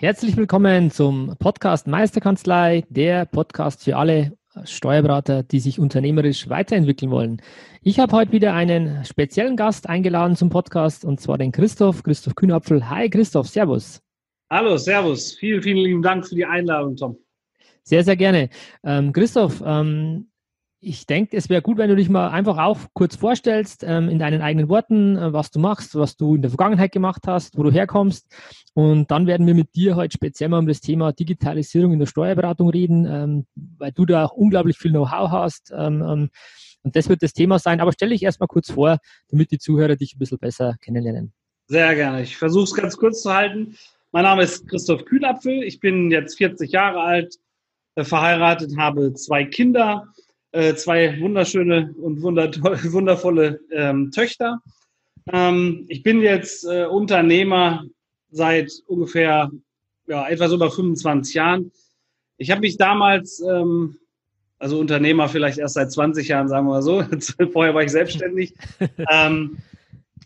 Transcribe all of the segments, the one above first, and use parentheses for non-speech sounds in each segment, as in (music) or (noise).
Herzlich willkommen zum Podcast Meisterkanzlei, der Podcast für alle Steuerberater, die sich unternehmerisch weiterentwickeln wollen. Ich habe heute wieder einen speziellen Gast eingeladen zum Podcast und zwar den Christoph, Christoph Kühnapfel. Hi Christoph, Servus. Hallo, Servus. Vielen, vielen lieben Dank für die Einladung, Tom. Sehr, sehr gerne. Ähm, Christoph, ähm, ich denke, es wäre gut, wenn du dich mal einfach auch kurz vorstellst, ähm, in deinen eigenen Worten, äh, was du machst, was du in der Vergangenheit gemacht hast, wo du herkommst. Und dann werden wir mit dir heute speziell mal um das Thema Digitalisierung in der Steuerberatung reden, ähm, weil du da unglaublich viel Know-how hast. Ähm, ähm und das wird das Thema sein. Aber stell dich erstmal kurz vor, damit die Zuhörer dich ein bisschen besser kennenlernen. Sehr gerne. Ich versuche es ganz kurz zu halten. Mein Name ist Christoph Kühlapfel. Ich bin jetzt 40 Jahre alt, äh, verheiratet, habe zwei Kinder, äh, zwei wunderschöne und (laughs) wundervolle ähm, Töchter. Ähm, ich bin jetzt äh, Unternehmer seit ungefähr ja, etwas über 25 Jahren. Ich habe mich damals, ähm, also Unternehmer vielleicht erst seit 20 Jahren, sagen wir mal so. (laughs) Vorher war ich selbstständig. (laughs) ähm,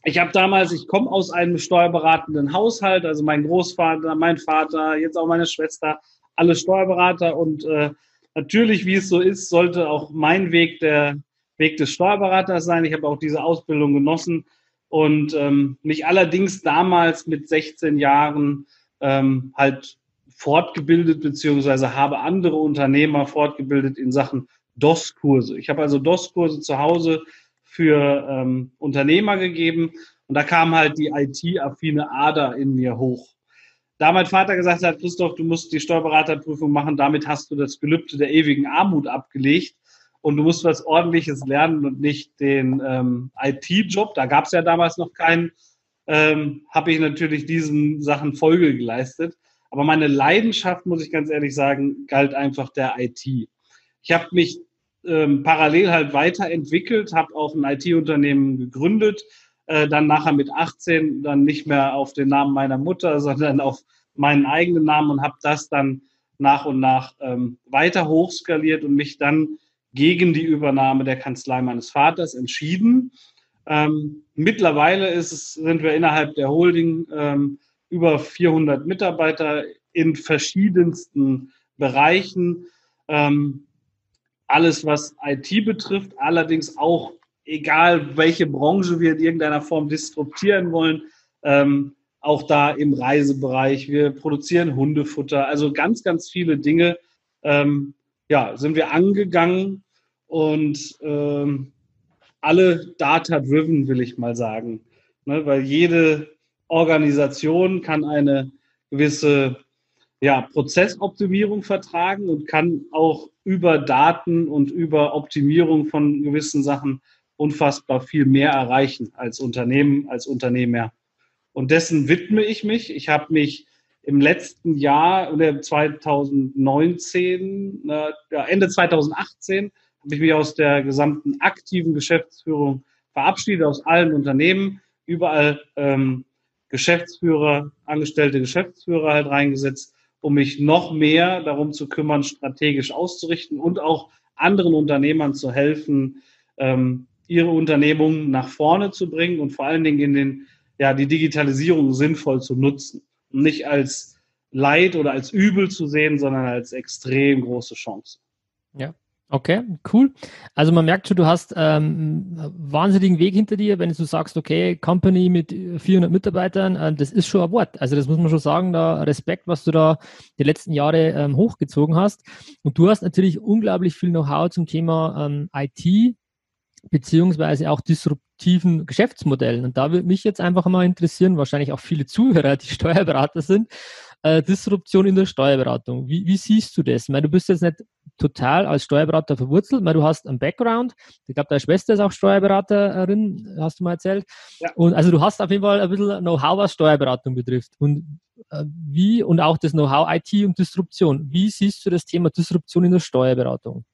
ich habe damals, ich komme aus einem steuerberatenden Haushalt, also mein Großvater, mein Vater, jetzt auch meine Schwester, alle Steuerberater und äh, natürlich, wie es so ist, sollte auch mein Weg der Weg des Steuerberaters sein. Ich habe auch diese Ausbildung genossen und ähm, mich allerdings damals mit 16 Jahren ähm, halt fortgebildet beziehungsweise habe andere Unternehmer fortgebildet in Sachen DOS-Kurse. Ich habe also DOS-Kurse zu Hause für ähm, Unternehmer gegeben. Und da kam halt die IT-affine Ader in mir hoch. Da mein Vater gesagt hat, Christoph, du musst die Steuerberaterprüfung machen, damit hast du das Gelübde der ewigen Armut abgelegt und du musst was Ordentliches lernen und nicht den ähm, IT-Job, da gab es ja damals noch keinen, ähm, habe ich natürlich diesen Sachen Folge geleistet. Aber meine Leidenschaft, muss ich ganz ehrlich sagen, galt einfach der IT. Ich habe mich ähm, parallel halt weiterentwickelt, habe auch ein IT-Unternehmen gegründet, äh, dann nachher mit 18 dann nicht mehr auf den Namen meiner Mutter, sondern auf meinen eigenen Namen und habe das dann nach und nach ähm, weiter hochskaliert und mich dann gegen die Übernahme der Kanzlei meines Vaters entschieden. Ähm, mittlerweile es, sind wir innerhalb der Holding ähm, über 400 Mitarbeiter in verschiedensten Bereichen. Ähm, alles, was IT betrifft, allerdings auch egal, welche Branche wir in irgendeiner Form disruptieren wollen, ähm, auch da im Reisebereich. Wir produzieren Hundefutter, also ganz, ganz viele Dinge. Ähm, ja, sind wir angegangen und ähm, alle data-driven, will ich mal sagen. Ne, weil jede Organisation kann eine gewisse ja, Prozessoptimierung vertragen und kann auch über Daten und über Optimierung von gewissen Sachen unfassbar viel mehr erreichen als Unternehmen, als Unternehmer. Und dessen widme ich mich. Ich habe mich im letzten Jahr, oder 2019, äh, Ende 2018, habe ich mich aus der gesamten aktiven Geschäftsführung verabschiedet, aus allen Unternehmen, überall ähm, Geschäftsführer, angestellte Geschäftsführer halt reingesetzt um mich noch mehr darum zu kümmern, strategisch auszurichten und auch anderen Unternehmern zu helfen, ähm, ihre Unternehmungen nach vorne zu bringen und vor allen Dingen in den, ja, die Digitalisierung sinnvoll zu nutzen. Und nicht als Leid oder als Übel zu sehen, sondern als extrem große Chance. Ja, Okay, cool. Also man merkt schon, du hast ähm, wahnsinnigen Weg hinter dir, wenn du sagst, okay, Company mit 400 Mitarbeitern, äh, das ist schon ein Wort. Also das muss man schon sagen, da Respekt, was du da die letzten Jahre ähm, hochgezogen hast. Und du hast natürlich unglaublich viel Know-how zum Thema ähm, IT beziehungsweise auch disruptiven Geschäftsmodellen. Und da würde mich jetzt einfach mal interessieren, wahrscheinlich auch viele Zuhörer, die (laughs) Steuerberater sind, äh, Disruption in der Steuerberatung. Wie, wie siehst du das? Ich meine, du bist jetzt nicht total als Steuerberater verwurzelt, weil du hast einen Background. Ich glaube, deine Schwester ist auch Steuerberaterin, hast du mal erzählt. Ja. Und also du hast auf jeden Fall ein bisschen Know-how, was Steuerberatung betrifft. Und äh, wie und auch das Know-how IT und Disruption. Wie siehst du das Thema Disruption in der Steuerberatung?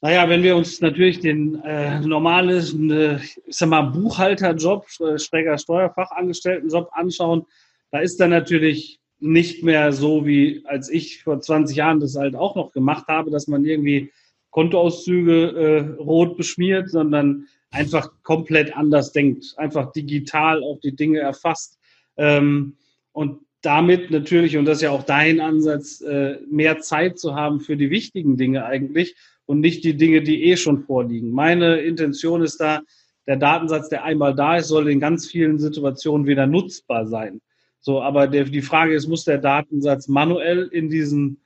Naja, wenn wir uns natürlich den äh, normalen, äh, ich sag mal, Buchhalterjob, äh, schräger Steuerfachangestelltenjob anschauen, da ist dann natürlich nicht mehr so, wie als ich vor 20 Jahren das halt auch noch gemacht habe, dass man irgendwie Kontoauszüge äh, rot beschmiert, sondern einfach komplett anders denkt, einfach digital auch die Dinge erfasst. Ähm, und damit natürlich, und das ist ja auch dein Ansatz, äh, mehr Zeit zu haben für die wichtigen Dinge eigentlich und nicht die Dinge, die eh schon vorliegen. Meine Intention ist da, der Datensatz, der einmal da ist, soll in ganz vielen Situationen wieder nutzbar sein. So, aber der, die Frage ist, muss der Datensatz manuell in diesen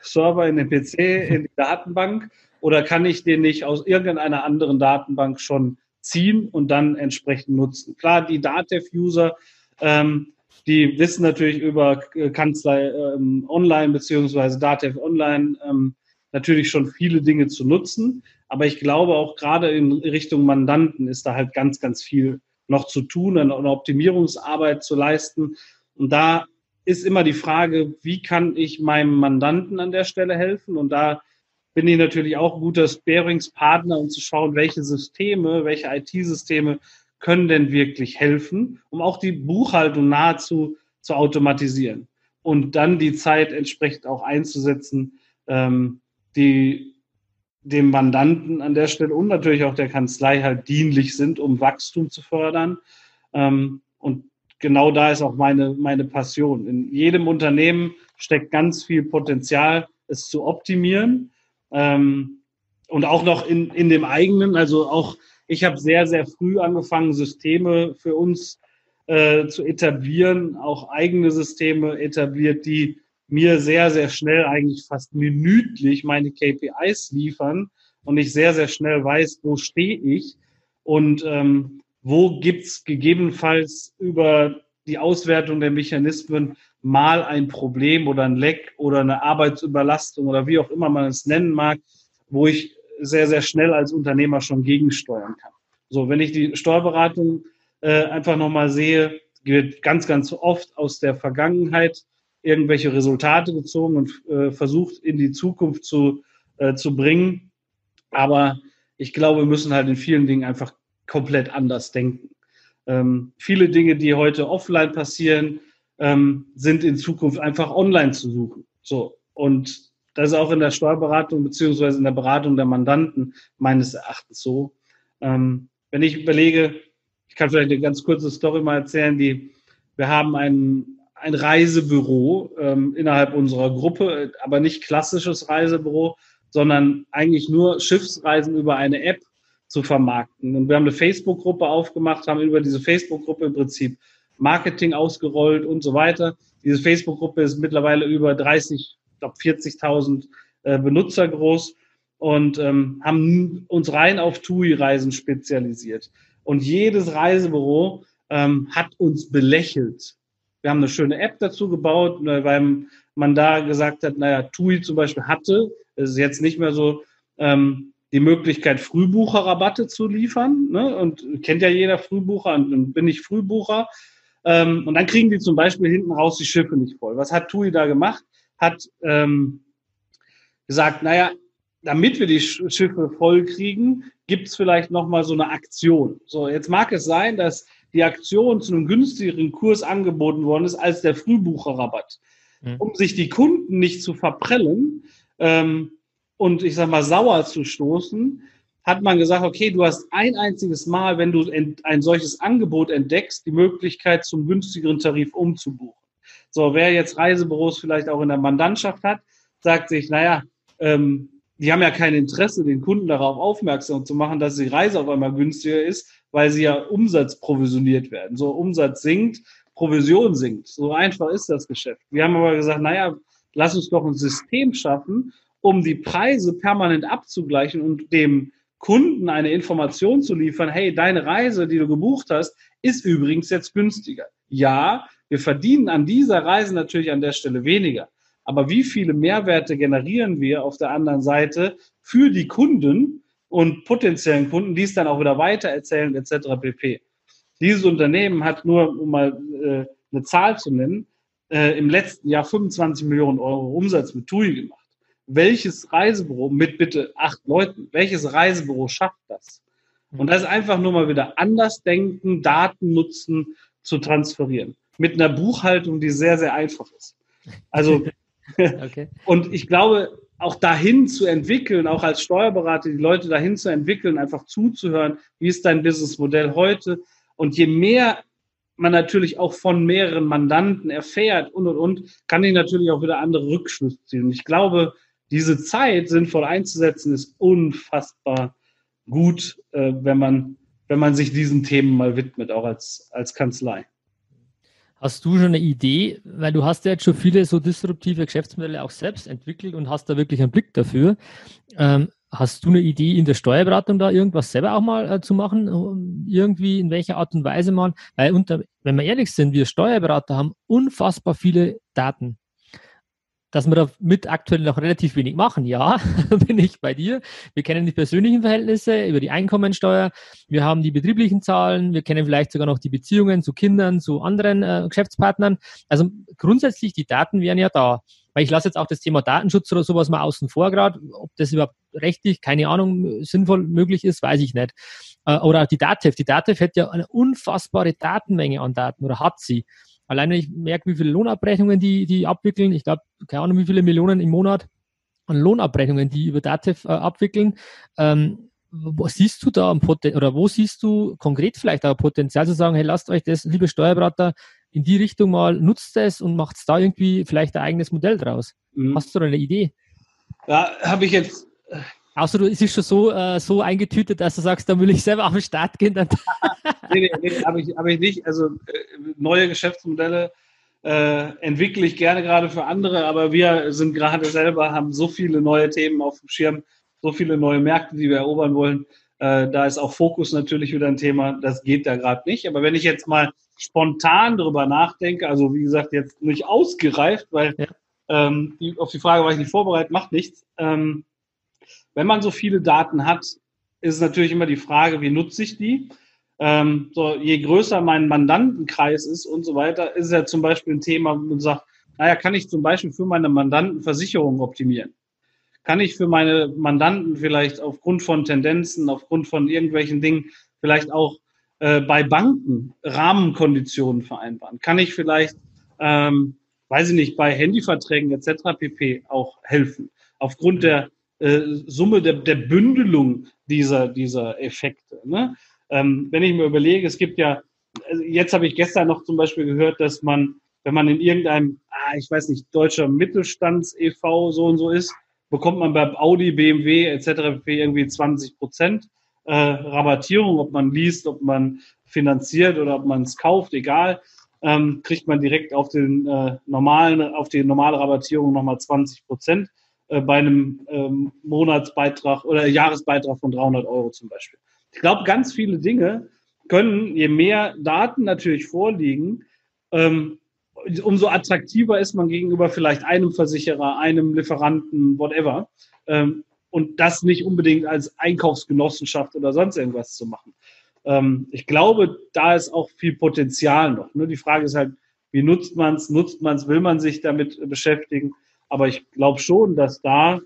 Server, in den PC, in die Datenbank oder kann ich den nicht aus irgendeiner anderen Datenbank schon ziehen und dann entsprechend nutzen? Klar, die Datev-User, ähm, die wissen natürlich über Kanzlei ähm, Online beziehungsweise Datev Online ähm, natürlich schon viele Dinge zu nutzen. Aber ich glaube auch gerade in Richtung Mandanten ist da halt ganz, ganz viel noch zu tun, eine Optimierungsarbeit zu leisten. Und da ist immer die Frage, wie kann ich meinem Mandanten an der Stelle helfen? Und da bin ich natürlich auch ein guter Sparingspartner, um zu schauen, welche Systeme, welche IT-Systeme können denn wirklich helfen, um auch die Buchhaltung nahezu zu automatisieren und dann die Zeit entsprechend auch einzusetzen, ähm, die dem Mandanten an der Stelle und natürlich auch der Kanzlei halt dienlich sind, um Wachstum zu fördern. Ähm, und genau da ist auch meine, meine Passion. In jedem Unternehmen steckt ganz viel Potenzial, es zu optimieren. Ähm, und auch noch in, in dem eigenen, also auch ich habe sehr, sehr früh angefangen, Systeme für uns äh, zu etablieren, auch eigene Systeme etabliert, die mir sehr, sehr schnell, eigentlich fast minütlich meine KPIs liefern und ich sehr, sehr schnell weiß, wo stehe ich und ähm, wo gibt's gegebenenfalls über die Auswertung der Mechanismen mal ein Problem oder ein Leck oder eine Arbeitsüberlastung oder wie auch immer man es nennen mag, wo ich sehr, sehr schnell als Unternehmer schon gegensteuern kann. So, wenn ich die Steuerberatung äh, einfach nochmal sehe, wird ganz, ganz oft aus der Vergangenheit irgendwelche Resultate gezogen und äh, versucht in die Zukunft zu, äh, zu bringen. Aber ich glaube, wir müssen halt in vielen Dingen einfach komplett anders denken. Ähm, viele Dinge, die heute offline passieren, ähm, sind in Zukunft einfach online zu suchen. So. Und das ist auch in der Steuerberatung beziehungsweise in der Beratung der Mandanten meines Erachtens so. Ähm, wenn ich überlege, ich kann vielleicht eine ganz kurze Story mal erzählen, die, wir haben ein, ein Reisebüro ähm, innerhalb unserer Gruppe, aber nicht klassisches Reisebüro, sondern eigentlich nur Schiffsreisen über eine App zu vermarkten. Und wir haben eine Facebook-Gruppe aufgemacht, haben über diese Facebook-Gruppe im Prinzip Marketing ausgerollt und so weiter. Diese Facebook-Gruppe ist mittlerweile über 30 glaube 40.000 äh, Benutzer groß und ähm, haben uns rein auf TUI-Reisen spezialisiert. Und jedes Reisebüro ähm, hat uns belächelt. Wir haben eine schöne App dazu gebaut, ne, weil man da gesagt hat, naja, TUI zum Beispiel hatte, es ist jetzt nicht mehr so, ähm, die Möglichkeit, Frühbucherrabatte zu liefern. Ne? Und kennt ja jeder Frühbucher und, und bin ich Frühbucher. Ähm, und dann kriegen die zum Beispiel hinten raus die Schiffe nicht voll. Was hat TUI da gemacht? hat ähm, gesagt, naja, damit wir die Schiffe voll kriegen, gibt es vielleicht nochmal so eine Aktion. So, jetzt mag es sein, dass die Aktion zu einem günstigeren Kurs angeboten worden ist als der Frühbucherrabatt. Mhm. Um sich die Kunden nicht zu verprellen ähm, und ich sag mal sauer zu stoßen, hat man gesagt, okay, du hast ein einziges Mal, wenn du ein solches Angebot entdeckst, die Möglichkeit zum günstigeren Tarif umzubuchen. So, wer jetzt Reisebüros vielleicht auch in der Mandantschaft hat, sagt sich, naja, ähm, die haben ja kein Interesse, den Kunden darauf aufmerksam zu machen, dass die Reise auf einmal günstiger ist, weil sie ja Umsatz provisioniert werden. So, Umsatz sinkt, Provision sinkt. So einfach ist das Geschäft. Wir haben aber gesagt, naja, lass uns doch ein System schaffen, um die Preise permanent abzugleichen und dem Kunden eine Information zu liefern, hey, deine Reise, die du gebucht hast, ist übrigens jetzt günstiger. Ja, wir verdienen an dieser Reise natürlich an der Stelle weniger. Aber wie viele Mehrwerte generieren wir auf der anderen Seite für die Kunden und potenziellen Kunden, die es dann auch wieder weitererzählen etc. pp. Dieses Unternehmen hat nur, um mal äh, eine Zahl zu nennen, äh, im letzten Jahr 25 Millionen Euro Umsatz mit TUI gemacht. Welches Reisebüro mit bitte acht Leuten, welches Reisebüro schafft das? Und das ist einfach nur mal wieder anders denken, Daten nutzen, zu transferieren. Mit einer Buchhaltung, die sehr, sehr einfach ist. Also, (laughs) okay. (laughs) und ich glaube, auch dahin zu entwickeln, auch als Steuerberater, die Leute dahin zu entwickeln, einfach zuzuhören, wie ist dein Businessmodell heute? Und je mehr man natürlich auch von mehreren Mandanten erfährt und und und, kann ich natürlich auch wieder andere Rückschlüsse ziehen. Ich glaube, diese Zeit sinnvoll einzusetzen, ist unfassbar gut, äh, wenn man wenn man sich diesen Themen mal widmet, auch als als Kanzlei. Hast du schon eine Idee, weil du hast ja jetzt schon viele so disruptive Geschäftsmodelle auch selbst entwickelt und hast da wirklich einen Blick dafür. Ähm, hast du eine Idee in der Steuerberatung da irgendwas selber auch mal äh, zu machen? Irgendwie in welcher Art und Weise mal? Weil unter, wenn wir ehrlich sind, wir Steuerberater haben unfassbar viele Daten dass wir damit aktuell noch relativ wenig machen. Ja, (laughs) bin ich bei dir. Wir kennen die persönlichen Verhältnisse über die Einkommensteuer. Wir haben die betrieblichen Zahlen. Wir kennen vielleicht sogar noch die Beziehungen zu Kindern, zu anderen äh, Geschäftspartnern. Also grundsätzlich, die Daten wären ja da. Weil ich lasse jetzt auch das Thema Datenschutz oder sowas mal außen vor gerade. Ob das überhaupt rechtlich, keine Ahnung, sinnvoll möglich ist, weiß ich nicht. Äh, oder die DATEV. Die DATEV hätte ja eine unfassbare Datenmenge an Daten oder hat sie. Alleine ich merke, wie viele Lohnabrechnungen die, die abwickeln. Ich glaube, keine Ahnung, wie viele Millionen im Monat an Lohnabrechnungen, die über Datev äh, abwickeln. Ähm, wo siehst du da ein Potenzial oder wo siehst du konkret vielleicht auch Potenzial zu sagen, hey, lasst euch das, liebe Steuerberater, in die Richtung mal, nutzt es und macht da irgendwie vielleicht ein eigenes Modell draus. Mhm. Hast du da eine Idee? Ja, habe ich jetzt Außer du, es ist schon so, äh, so eingetütet, dass du sagst, da will ich selber auf den Start gehen. Dann (laughs) nee, nee, nee habe ich, hab ich nicht. Also äh, neue Geschäftsmodelle äh, entwickle ich gerne gerade für andere, aber wir sind gerade selber, haben so viele neue Themen auf dem Schirm, so viele neue Märkte, die wir erobern wollen. Äh, da ist auch Fokus natürlich wieder ein Thema, das geht da gerade nicht. Aber wenn ich jetzt mal spontan darüber nachdenke, also wie gesagt, jetzt nicht ausgereift, weil ja. ähm, auf die Frage war ich nicht vorbereitet, macht nichts. Ähm, wenn man so viele Daten hat, ist natürlich immer die Frage, wie nutze ich die? Ähm, so, je größer mein Mandantenkreis ist und so weiter, ist ja zum Beispiel ein Thema, wo man sagt, naja, kann ich zum Beispiel für meine Mandanten Versicherungen optimieren? Kann ich für meine Mandanten vielleicht aufgrund von Tendenzen, aufgrund von irgendwelchen Dingen vielleicht auch äh, bei Banken Rahmenkonditionen vereinbaren? Kann ich vielleicht, ähm, weiß ich nicht, bei Handyverträgen etc. pp. auch helfen? Aufgrund der äh, Summe der, der Bündelung dieser, dieser Effekte. Ne? Ähm, wenn ich mir überlege, es gibt ja, also jetzt habe ich gestern noch zum Beispiel gehört, dass man, wenn man in irgendeinem, ah, ich weiß nicht, deutscher Mittelstands-EV so und so ist, bekommt man bei Audi, BMW etc. irgendwie 20 Prozent äh, Rabattierung, ob man liest, ob man finanziert oder ob man es kauft, egal, ähm, kriegt man direkt auf den äh, normalen, auf die normale Rabattierung nochmal 20 Prozent. Äh, bei einem ähm, Monatsbeitrag oder Jahresbeitrag von 300 Euro zum Beispiel. Ich glaube, ganz viele Dinge können, je mehr Daten natürlich vorliegen, ähm, umso attraktiver ist man gegenüber vielleicht einem Versicherer, einem Lieferanten, whatever. Ähm, und das nicht unbedingt als Einkaufsgenossenschaft oder sonst irgendwas zu machen. Ähm, ich glaube, da ist auch viel Potenzial noch. Ne? Die Frage ist halt, wie nutzt man es? Nutzt man es? Will man sich damit beschäftigen? Aber ich glaube schon, dass da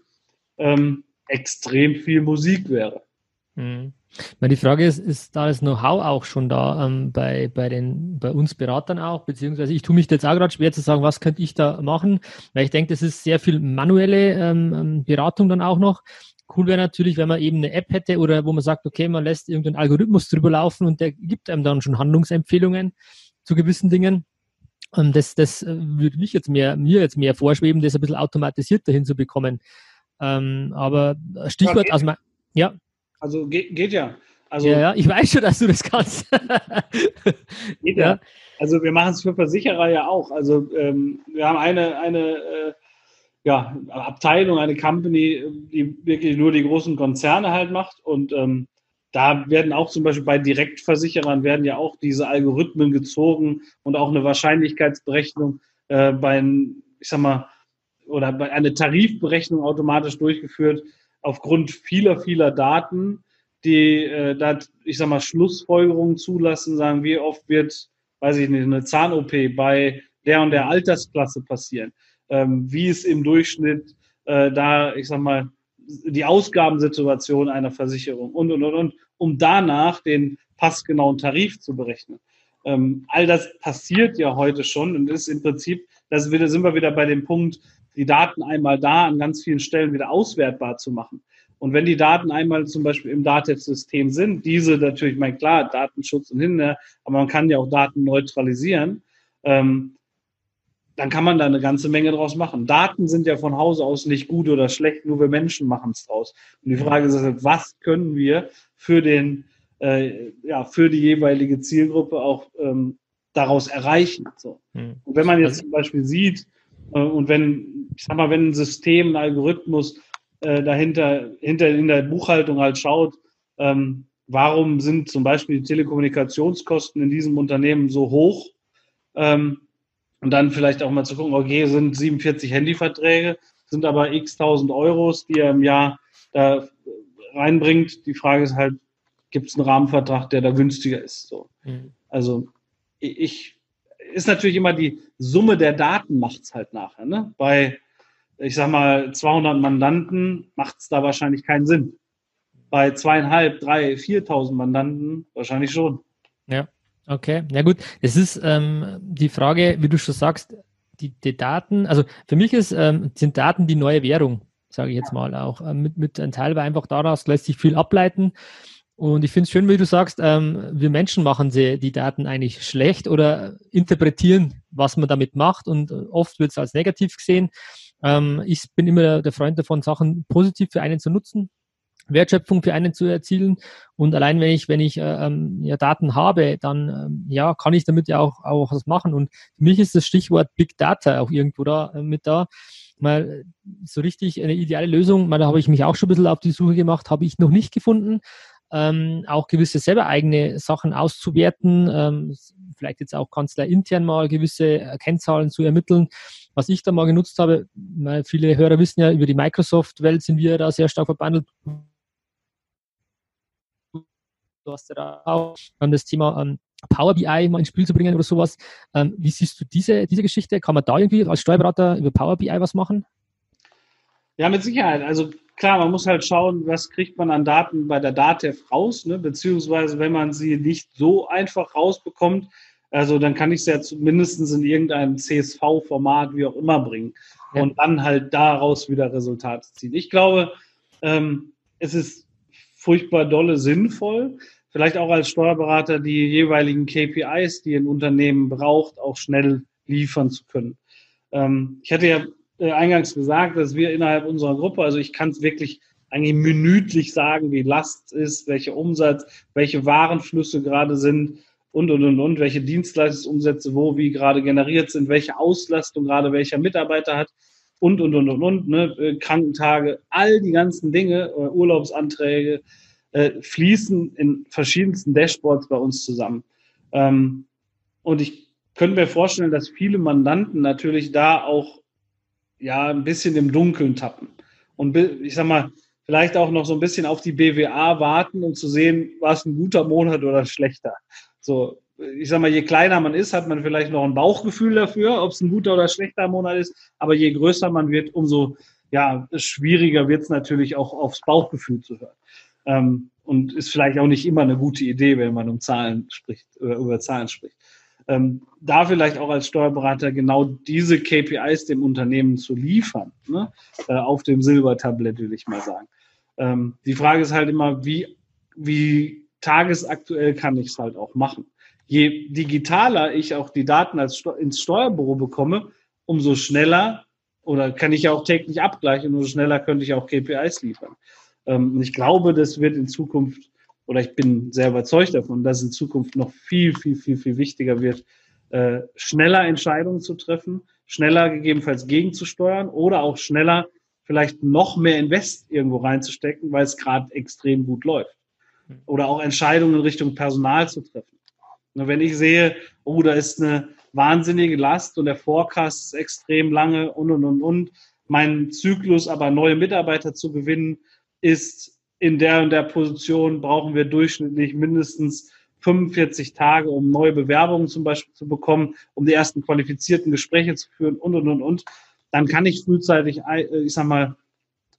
ähm, extrem viel Musik wäre. Mhm. Die Frage ist, ist da das Know-how auch schon da ähm, bei, bei, den, bei uns Beratern auch, beziehungsweise ich tue mich jetzt auch gerade schwer zu sagen, was könnte ich da machen, weil ich denke, das ist sehr viel manuelle ähm, ähm, Beratung dann auch noch. Cool wäre natürlich, wenn man eben eine App hätte oder wo man sagt, okay, man lässt irgendeinen Algorithmus drüber laufen und der gibt einem dann schon Handlungsempfehlungen zu gewissen Dingen. Und das, das äh, würde mich jetzt mehr, mir jetzt mehr vorschweben, das ein bisschen automatisiert dahin zu bekommen. Ähm, aber Stichwort ja, aus meinem, ja. Also geht, geht ja. Also, ja, ja, ich weiß schon, dass du das kannst. (laughs) geht ja. ja. Also wir machen es für Versicherer ja auch. Also ähm, wir haben eine, eine äh, ja, Abteilung, eine Company, die wirklich nur die großen Konzerne halt macht und ähm, da werden auch zum Beispiel bei Direktversicherern werden ja auch diese Algorithmen gezogen und auch eine Wahrscheinlichkeitsberechnung äh, bei, ich sag mal, oder bei einer Tarifberechnung automatisch durchgeführt aufgrund vieler, vieler Daten, die äh, da, ich sag mal, Schlussfolgerungen zulassen, sagen, wie oft wird weiß ich nicht, eine Zahn-OP bei der und der Altersklasse passieren, ähm, wie es im Durchschnitt äh, da, ich sag mal, die Ausgabensituation einer Versicherung und, und, und, und, um danach den passgenauen Tarif zu berechnen. Ähm, all das passiert ja heute schon und ist im Prinzip, wieder, sind wir wieder bei dem Punkt, die Daten einmal da an ganz vielen Stellen wieder auswertbar zu machen. Und wenn die Daten einmal zum Beispiel im DATEV-System sind, diese natürlich, mein klar, Datenschutz und Hinder, aber man kann ja auch Daten neutralisieren, ähm, dann kann man da eine ganze Menge draus machen. Daten sind ja von Hause aus nicht gut oder schlecht, nur wir Menschen machen es draus. Und die Frage ist, halt, was können wir für den, äh, ja, für die jeweilige Zielgruppe auch ähm, daraus erreichen. So. Hm. Und wenn man jetzt also zum Beispiel sieht, äh, und wenn, ich sag mal, wenn ein System, ein Algorithmus äh, dahinter, hinter in der Buchhaltung halt schaut, ähm, warum sind zum Beispiel die Telekommunikationskosten in diesem Unternehmen so hoch? Ähm, und dann vielleicht auch mal zu gucken, okay, sind 47 Handyverträge, sind aber x tausend Euros, die er im Jahr da reinbringt. Die Frage ist halt, gibt es einen Rahmenvertrag, der da günstiger ist? So. Mhm. Also ich, ist natürlich immer die Summe der Daten macht es halt nachher. Ne? Bei, ich sag mal, 200 Mandanten macht es da wahrscheinlich keinen Sinn. Bei zweieinhalb, drei, 4.000 Mandanten wahrscheinlich schon. Ja. Okay, ja gut. Es ist ähm, die Frage, wie du schon sagst, die, die Daten, also für mich ist, ähm, sind Daten die neue Währung, sage ich jetzt mal auch. Ähm, mit, mit ein Teil, weil einfach daraus lässt sich viel ableiten. Und ich finde es schön, wie du sagst, ähm, wir Menschen machen sie die Daten eigentlich schlecht oder interpretieren, was man damit macht. Und oft wird es als negativ gesehen. Ähm, ich bin immer der Freund davon, Sachen positiv für einen zu nutzen. Wertschöpfung für einen zu erzielen. Und allein wenn ich, wenn ich äh, ähm, ja, Daten habe, dann ähm, ja, kann ich damit ja auch, auch was machen. Und für mich ist das Stichwort Big Data auch irgendwo da äh, mit da. Mal so richtig eine ideale Lösung, mal da habe ich mich auch schon ein bisschen auf die Suche gemacht, habe ich noch nicht gefunden. Ähm, auch gewisse selber eigene Sachen auszuwerten, ähm, vielleicht jetzt auch Kanzler intern mal gewisse äh, Kennzahlen zu ermitteln. Was ich da mal genutzt habe, viele Hörer wissen ja, über die Microsoft-Welt sind wir da sehr stark verbandelt du hast ja auch das Thema ähm, Power BI mal ins Spiel zu bringen oder sowas. Ähm, wie siehst du diese, diese Geschichte? Kann man da irgendwie als Steuerberater über Power BI was machen? Ja, mit Sicherheit. Also klar, man muss halt schauen, was kriegt man an Daten bei der DATEV raus, ne? beziehungsweise wenn man sie nicht so einfach rausbekommt, also dann kann ich sie ja zumindest in irgendeinem CSV-Format, wie auch immer, bringen ja. und dann halt daraus wieder Resultate ziehen. Ich glaube, ähm, es ist furchtbar dolle sinnvoll. Vielleicht auch als Steuerberater die jeweiligen KPIs, die ein Unternehmen braucht, auch schnell liefern zu können. Ähm, ich hatte ja äh, eingangs gesagt, dass wir innerhalb unserer Gruppe, also ich kann es wirklich eigentlich minütlich sagen, wie Last ist, welcher Umsatz, welche Warenflüsse gerade sind und, und, und, und, welche Dienstleistungsumsätze wo, wie gerade generiert sind, welche Auslastung gerade welcher Mitarbeiter hat und, und, und, und, und, ne? Äh, Krankentage, all die ganzen Dinge, äh, Urlaubsanträge, äh, fließen in verschiedensten Dashboards bei uns zusammen. Ähm, und ich könnte mir vorstellen, dass viele Mandanten natürlich da auch ja ein bisschen im Dunkeln tappen. Und ich sag mal, vielleicht auch noch so ein bisschen auf die BWA warten, um zu sehen, war es ein guter Monat oder ein schlechter. So, ich sag mal, je kleiner man ist, hat man vielleicht noch ein Bauchgefühl dafür, ob es ein guter oder schlechter Monat ist. Aber je größer man wird, umso ja, schwieriger wird es natürlich auch aufs Bauchgefühl zu hören. Ähm, und ist vielleicht auch nicht immer eine gute Idee, wenn man um Zahlen spricht, oder über Zahlen spricht. Ähm, da vielleicht auch als Steuerberater genau diese KPIs dem Unternehmen zu liefern, ne? äh, auf dem Silbertablett, will ich mal sagen. Ähm, die Frage ist halt immer, wie, wie tagesaktuell kann ich es halt auch machen? Je digitaler ich auch die Daten als ins Steuerbüro bekomme, umso schneller oder kann ich ja auch täglich abgleichen, umso schneller könnte ich auch KPIs liefern. Ähm, ich glaube, das wird in Zukunft, oder ich bin sehr überzeugt davon, dass in Zukunft noch viel, viel, viel, viel wichtiger wird, äh, schneller Entscheidungen zu treffen, schneller gegebenenfalls gegenzusteuern oder auch schneller vielleicht noch mehr Invest irgendwo reinzustecken, weil es gerade extrem gut läuft. Oder auch Entscheidungen in Richtung Personal zu treffen. Wenn ich sehe, oh, da ist eine wahnsinnige Last und der Forecast ist extrem lange und, und, und, und, mein Zyklus aber neue Mitarbeiter zu gewinnen, ist in der und der Position brauchen wir durchschnittlich mindestens 45 Tage, um neue Bewerbungen zum Beispiel zu bekommen, um die ersten qualifizierten Gespräche zu führen und, und, und, und, dann kann ich frühzeitig, äh, ich sag mal,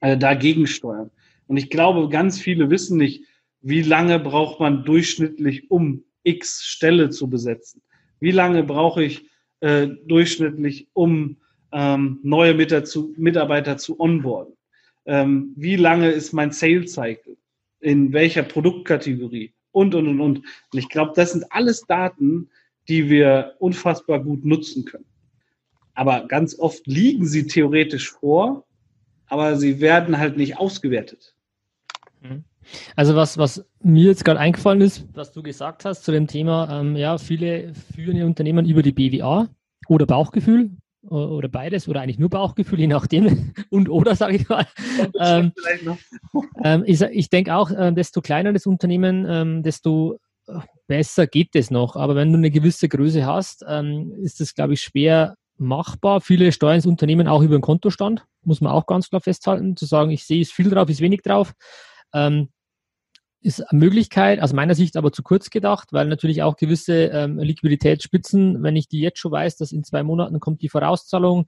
äh, dagegen steuern. Und ich glaube, ganz viele wissen nicht, wie lange braucht man durchschnittlich, um X Stelle zu besetzen? Wie lange brauche ich äh, durchschnittlich, um ähm, neue Mitarbeiter zu onboarden? Ähm, wie lange ist mein Sales Cycle? In welcher Produktkategorie? Und, und, und, und. Und ich glaube, das sind alles Daten, die wir unfassbar gut nutzen können. Aber ganz oft liegen sie theoretisch vor, aber sie werden halt nicht ausgewertet. Mhm. Also was, was mir jetzt gerade eingefallen ist, was du gesagt hast zu dem Thema, ähm, ja, viele führen ihr Unternehmen über die BWA oder Bauchgefühl oder beides oder eigentlich nur Bauchgefühl, je nachdem (laughs) und oder, sage ich mal. (laughs) Ähm, (laughs) ähm, ich, ich denke auch, äh, desto kleiner das Unternehmen, ähm, desto äh, besser geht es noch. Aber wenn du eine gewisse Größe hast, ähm, ist es, glaube ich, schwer machbar. Viele steuern das Unternehmen auch über den Kontostand, muss man auch ganz klar festhalten, zu sagen, ich sehe es viel drauf, ist wenig drauf. Ähm, ist eine Möglichkeit, aus meiner Sicht aber zu kurz gedacht, weil natürlich auch gewisse ähm, Liquiditätsspitzen, wenn ich die jetzt schon weiß, dass in zwei Monaten kommt die Vorauszahlung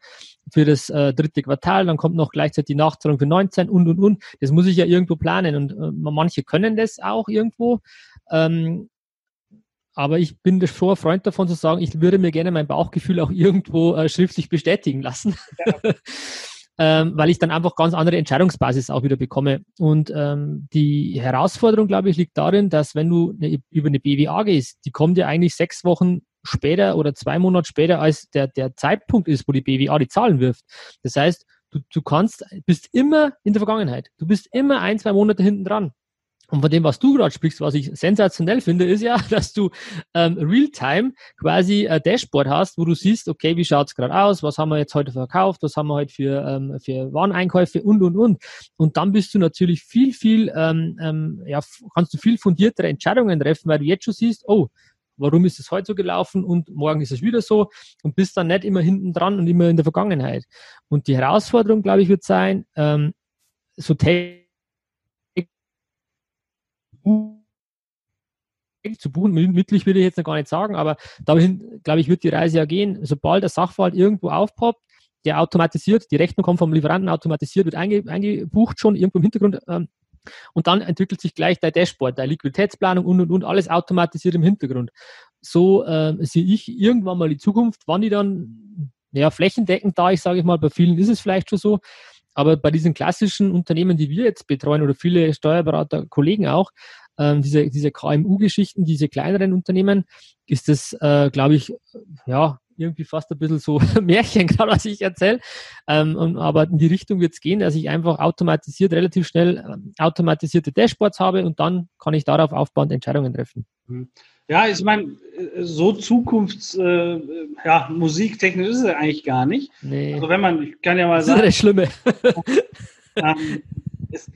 für das äh, dritte Quartal, dann kommt noch gleichzeitig die Nachzahlung für 19 und und und. Das muss ich ja irgendwo planen und äh, manche können das auch irgendwo. Ähm, aber ich bin der schon Freund davon zu sagen, ich würde mir gerne mein Bauchgefühl auch irgendwo äh, schriftlich bestätigen lassen. Ja. (laughs) ähm, weil ich dann einfach ganz andere Entscheidungsbasis auch wieder bekomme. Und ähm, die Herausforderung, glaube ich, liegt darin, dass wenn du eine, über eine BWA gehst, die kommt ja eigentlich sechs Wochen später oder zwei Monate später, als der, der Zeitpunkt ist, wo die BWA die Zahlen wirft. Das heißt, du, du kannst, bist immer in der Vergangenheit. Du bist immer ein, zwei Monate hinten dran. Und von dem, was du gerade sprichst, was ich sensationell finde, ist ja, (laughs) dass du ähm, real-time quasi ein Dashboard hast, wo du siehst, okay, wie schaut's gerade aus, was haben wir jetzt heute verkauft, was haben wir heute für, ähm, für Wareneinkäufe und, und, und. Und dann bist du natürlich viel, viel, ähm, ähm, ja, kannst du viel fundiertere Entscheidungen treffen, weil du jetzt schon siehst, oh, warum ist es heute so gelaufen und morgen ist es wieder so und bist dann nicht immer hinten dran und immer in der Vergangenheit. Und die Herausforderung, glaube ich, wird sein, ähm, so zu buchen. Mittlich würde ich jetzt noch gar nicht sagen, aber dahin, glaube ich, wird die Reise ja gehen. Sobald der Sachverhalt irgendwo aufpoppt, der automatisiert, die Rechnung kommt vom Lieferanten automatisiert, wird einge, eingebucht schon irgendwo im Hintergrund. Ähm, und dann entwickelt sich gleich dein Dashboard, deine Liquiditätsplanung und, und, und, alles automatisiert im Hintergrund. So äh, sehe ich irgendwann mal die Zukunft, wann die dann ja, flächendeckend da, ich sage ich mal, bei vielen ist es vielleicht schon so, aber bei diesen klassischen Unternehmen, die wir jetzt betreuen oder viele Steuerberater, Kollegen auch, ähm, diese, diese KMU-Geschichten, diese kleineren Unternehmen, ist das, äh, glaube ich, ja, irgendwie fast ein bisschen so (laughs) Märchen, gerade was ich erzähle. Ähm, aber in die Richtung wird es gehen, dass ich einfach automatisiert, relativ schnell ähm, automatisierte Dashboards habe und dann kann ich darauf aufbauend Entscheidungen treffen. Mhm. Ja, ich meine, so Zukunfts, äh, ja, musiktechnisch ist es eigentlich gar nicht. Nee. Also wenn man, ich kann ja mal das sagen. Das ist das Schlimme. (laughs) ähm, es,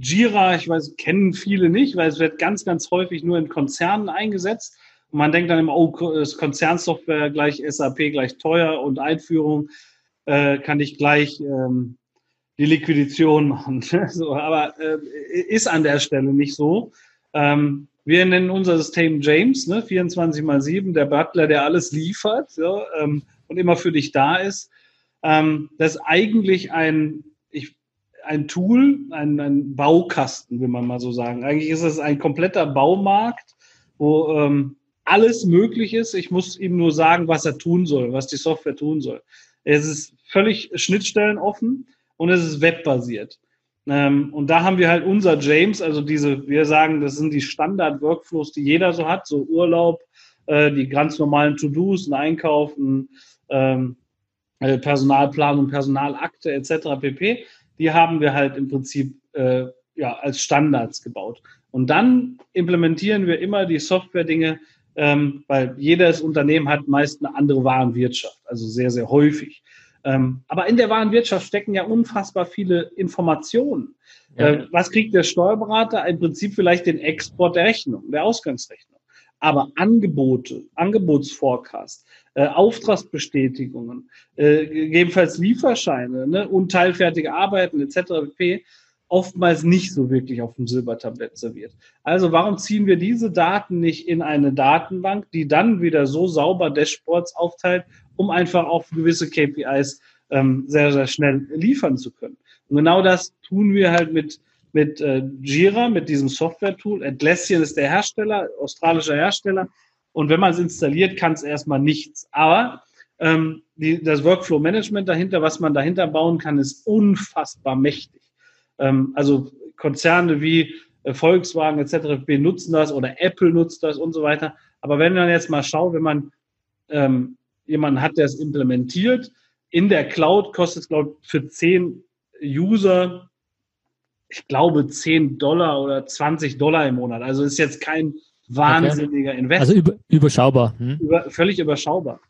Jira, ich weiß, kennen viele nicht, weil es wird ganz, ganz häufig nur in Konzernen eingesetzt. Und man denkt dann immer, oh, ist Konzernsoftware gleich SAP gleich teuer und Einführung äh, kann ich gleich ähm, die Liquidation machen. (laughs) so, aber äh, ist an der Stelle nicht so. Ähm, wir nennen unser System James, ne? 24 mal 7, der Butler, der alles liefert ja, ähm, und immer für dich da ist. Ähm, das ist eigentlich ein, ich, ein Tool, ein, ein Baukasten, will man mal so sagen. Eigentlich ist es ein kompletter Baumarkt, wo ähm, alles möglich ist. Ich muss ihm nur sagen, was er tun soll, was die Software tun soll. Es ist völlig schnittstellenoffen und es ist webbasiert. Ähm, und da haben wir halt unser James, also diese, wir sagen, das sind die Standard-Workflows, die jeder so hat, so Urlaub, äh, die ganz normalen To-Dos, ein Einkauf, ein ähm, äh, Personalplanung, Personalakte etc. pp. Die haben wir halt im Prinzip äh, ja, als Standards gebaut. Und dann implementieren wir immer die Software-Dinge, ähm, weil jedes Unternehmen hat meist eine andere Warenwirtschaft, also sehr, sehr häufig. Ähm, aber in der Warenwirtschaft stecken ja unfassbar viele Informationen. Ja. Äh, was kriegt der Steuerberater? Im Prinzip vielleicht den Export der Rechnung, der Ausgangsrechnung. Aber Angebote, Angebotsforecast, äh, Auftragsbestätigungen, äh, gegebenenfalls Lieferscheine ne, und teilfertige Arbeiten etc. pp. oftmals nicht so wirklich auf dem Silbertablett serviert. Also warum ziehen wir diese Daten nicht in eine Datenbank, die dann wieder so sauber Dashboards aufteilt, um einfach auf gewisse KPIs ähm, sehr, sehr schnell liefern zu können? Und genau das tun wir halt mit, mit äh, Jira, mit diesem Software-Tool. Atlassian ist der Hersteller, australischer Hersteller. Und wenn man es installiert, kann es erstmal nichts. Aber ähm, die, das Workflow-Management dahinter, was man dahinter bauen kann, ist unfassbar mächtig. Ähm, also Konzerne wie äh, Volkswagen etc. benutzen das oder Apple nutzt das und so weiter. Aber wenn man jetzt mal schaut, wenn man ähm, jemanden hat, der es implementiert, in der Cloud kostet es, glaube ich, für 10 User, ich glaube, 10 Dollar oder 20 Dollar im Monat. Also ist jetzt kein wahnsinniger okay. Invest. Also über, überschaubar. Hm? Über, völlig überschaubar.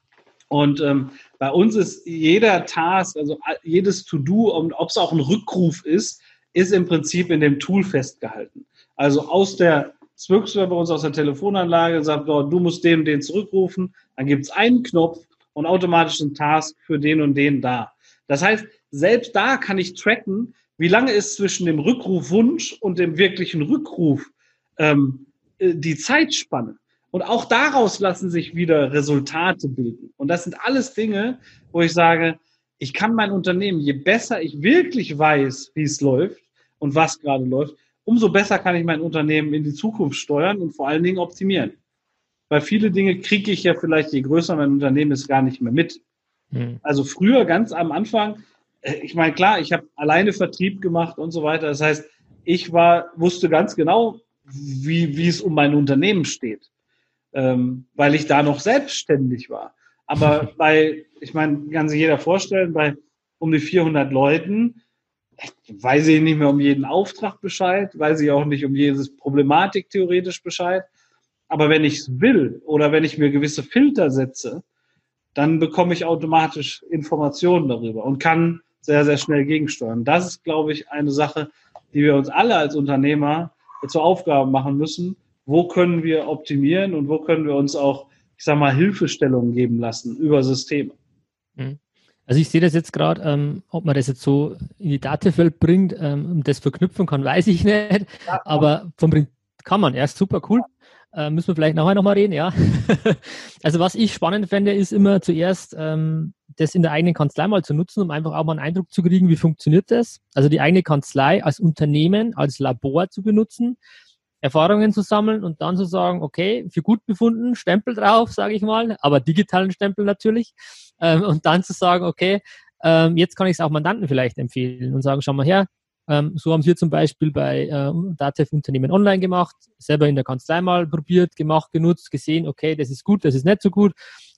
Und ähm, bei uns ist jeder Task, also jedes To-Do, ob es auch ein Rückruf ist, ist im Prinzip in dem Tool festgehalten. Also aus der, es bei uns aus der Telefonanlage, sagt, oh, du musst den und den zurückrufen, dann gibt es einen Knopf und automatisch ein Task für den und den da. Das heißt, selbst da kann ich tracken, wie lange ist zwischen dem Rückrufwunsch und dem wirklichen Rückruf ähm, äh, die Zeitspanne. Und auch daraus lassen sich wieder Resultate bilden. Und das sind alles Dinge, wo ich sage, ich kann mein Unternehmen, je besser ich wirklich weiß, wie es läuft, und was gerade läuft, umso besser kann ich mein Unternehmen in die Zukunft steuern und vor allen Dingen optimieren. Weil viele Dinge kriege ich ja vielleicht, je größer mein Unternehmen ist, gar nicht mehr mit. Mhm. Also früher, ganz am Anfang, äh, ich meine, klar, ich habe alleine Vertrieb gemacht und so weiter. Das heißt, ich war, wusste ganz genau, wie, wie es um mein Unternehmen steht, ähm, weil ich da noch selbstständig war. Aber (laughs) bei, ich meine, kann sich jeder vorstellen, bei um die 400 Leuten weiß ich nicht mehr um jeden Auftrag Bescheid, weiß ich auch nicht um jedes Problematik theoretisch Bescheid. Aber wenn ich es will oder wenn ich mir gewisse Filter setze, dann bekomme ich automatisch Informationen darüber und kann sehr, sehr schnell gegensteuern. Das ist, glaube ich, eine Sache, die wir uns alle als Unternehmer zur Aufgabe machen müssen. Wo können wir optimieren und wo können wir uns auch, ich sage mal, Hilfestellungen geben lassen über Systeme? Mhm. Also ich sehe das jetzt gerade, ähm, ob man das jetzt so in die Datenfeld bringt, ähm, und das verknüpfen kann, weiß ich (laughs) nicht. Ja, aber vom Prinzip kann man. Erst super cool. Äh, müssen wir vielleicht nachher nochmal reden, ja. (laughs) also was ich spannend fände, ist immer zuerst ähm, das in der eigenen Kanzlei mal zu nutzen, um einfach auch mal einen Eindruck zu kriegen, wie funktioniert das. Also die eigene Kanzlei als Unternehmen, als Labor zu benutzen, Erfahrungen zu sammeln und dann zu sagen, okay, für gut befunden, Stempel drauf, sage ich mal, aber digitalen Stempel natürlich. Ähm, und dann zu sagen, okay, ähm, jetzt kann ich es auch Mandanten vielleicht empfehlen und sagen, schau mal her, ähm, so haben wir zum Beispiel bei äh, Datev Unternehmen online gemacht, selber in der Kanzlei mal probiert, gemacht, genutzt, gesehen, okay, das ist gut, das ist nicht so gut.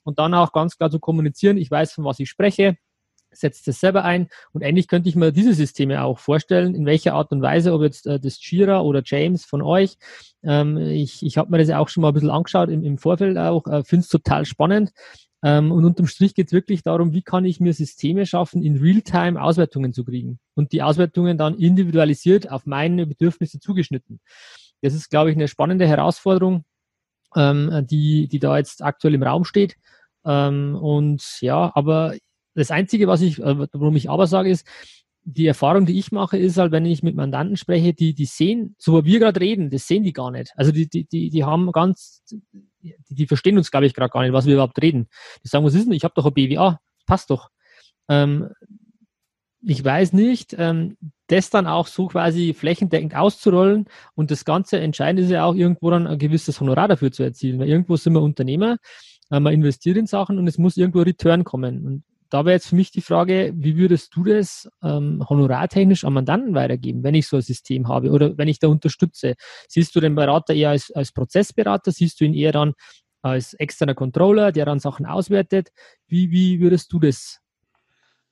Und dann auch ganz klar zu kommunizieren, ich weiß, von was ich spreche, setzt das selber ein. Und ähnlich könnte ich mir diese Systeme auch vorstellen, in welcher Art und Weise, ob jetzt äh, das Jira oder James von euch. Ähm, ich ich habe mir das ja auch schon mal ein bisschen angeschaut im, im Vorfeld auch, äh, finde es total spannend. Ähm, und unterm Strich geht es wirklich darum, wie kann ich mir Systeme schaffen, in Realtime Auswertungen zu kriegen und die Auswertungen dann individualisiert auf meine Bedürfnisse zugeschnitten. Das ist, glaube ich, eine spannende Herausforderung, ähm, die, die da jetzt aktuell im Raum steht. Ähm, und ja, aber das Einzige, was ich, äh, warum ich aber sage, ist, die Erfahrung, die ich mache, ist halt, wenn ich mit Mandanten spreche, die, die sehen, so wie wir gerade reden, das sehen die gar nicht. Also die, die, die, die haben ganz, die, die verstehen uns, glaube ich, gerade gar nicht, was wir überhaupt reden. Die sagen, was ist denn? Ich habe doch ein BWA, passt doch. Ähm, ich weiß nicht, ähm, das dann auch so quasi flächendeckend auszurollen und das Ganze entscheidend ist ja auch irgendwo dann ein gewisses Honorar dafür zu erzielen, weil irgendwo sind wir Unternehmer, äh, man investiert in Sachen und es muss irgendwo Return kommen. Und da wäre jetzt für mich die Frage, wie würdest du das ähm, honorartechnisch an Mandanten weitergeben, wenn ich so ein System habe oder wenn ich da unterstütze? Siehst du den Berater eher als, als Prozessberater? Siehst du ihn eher dann als externer Controller, der dann Sachen auswertet? Wie, wie würdest du das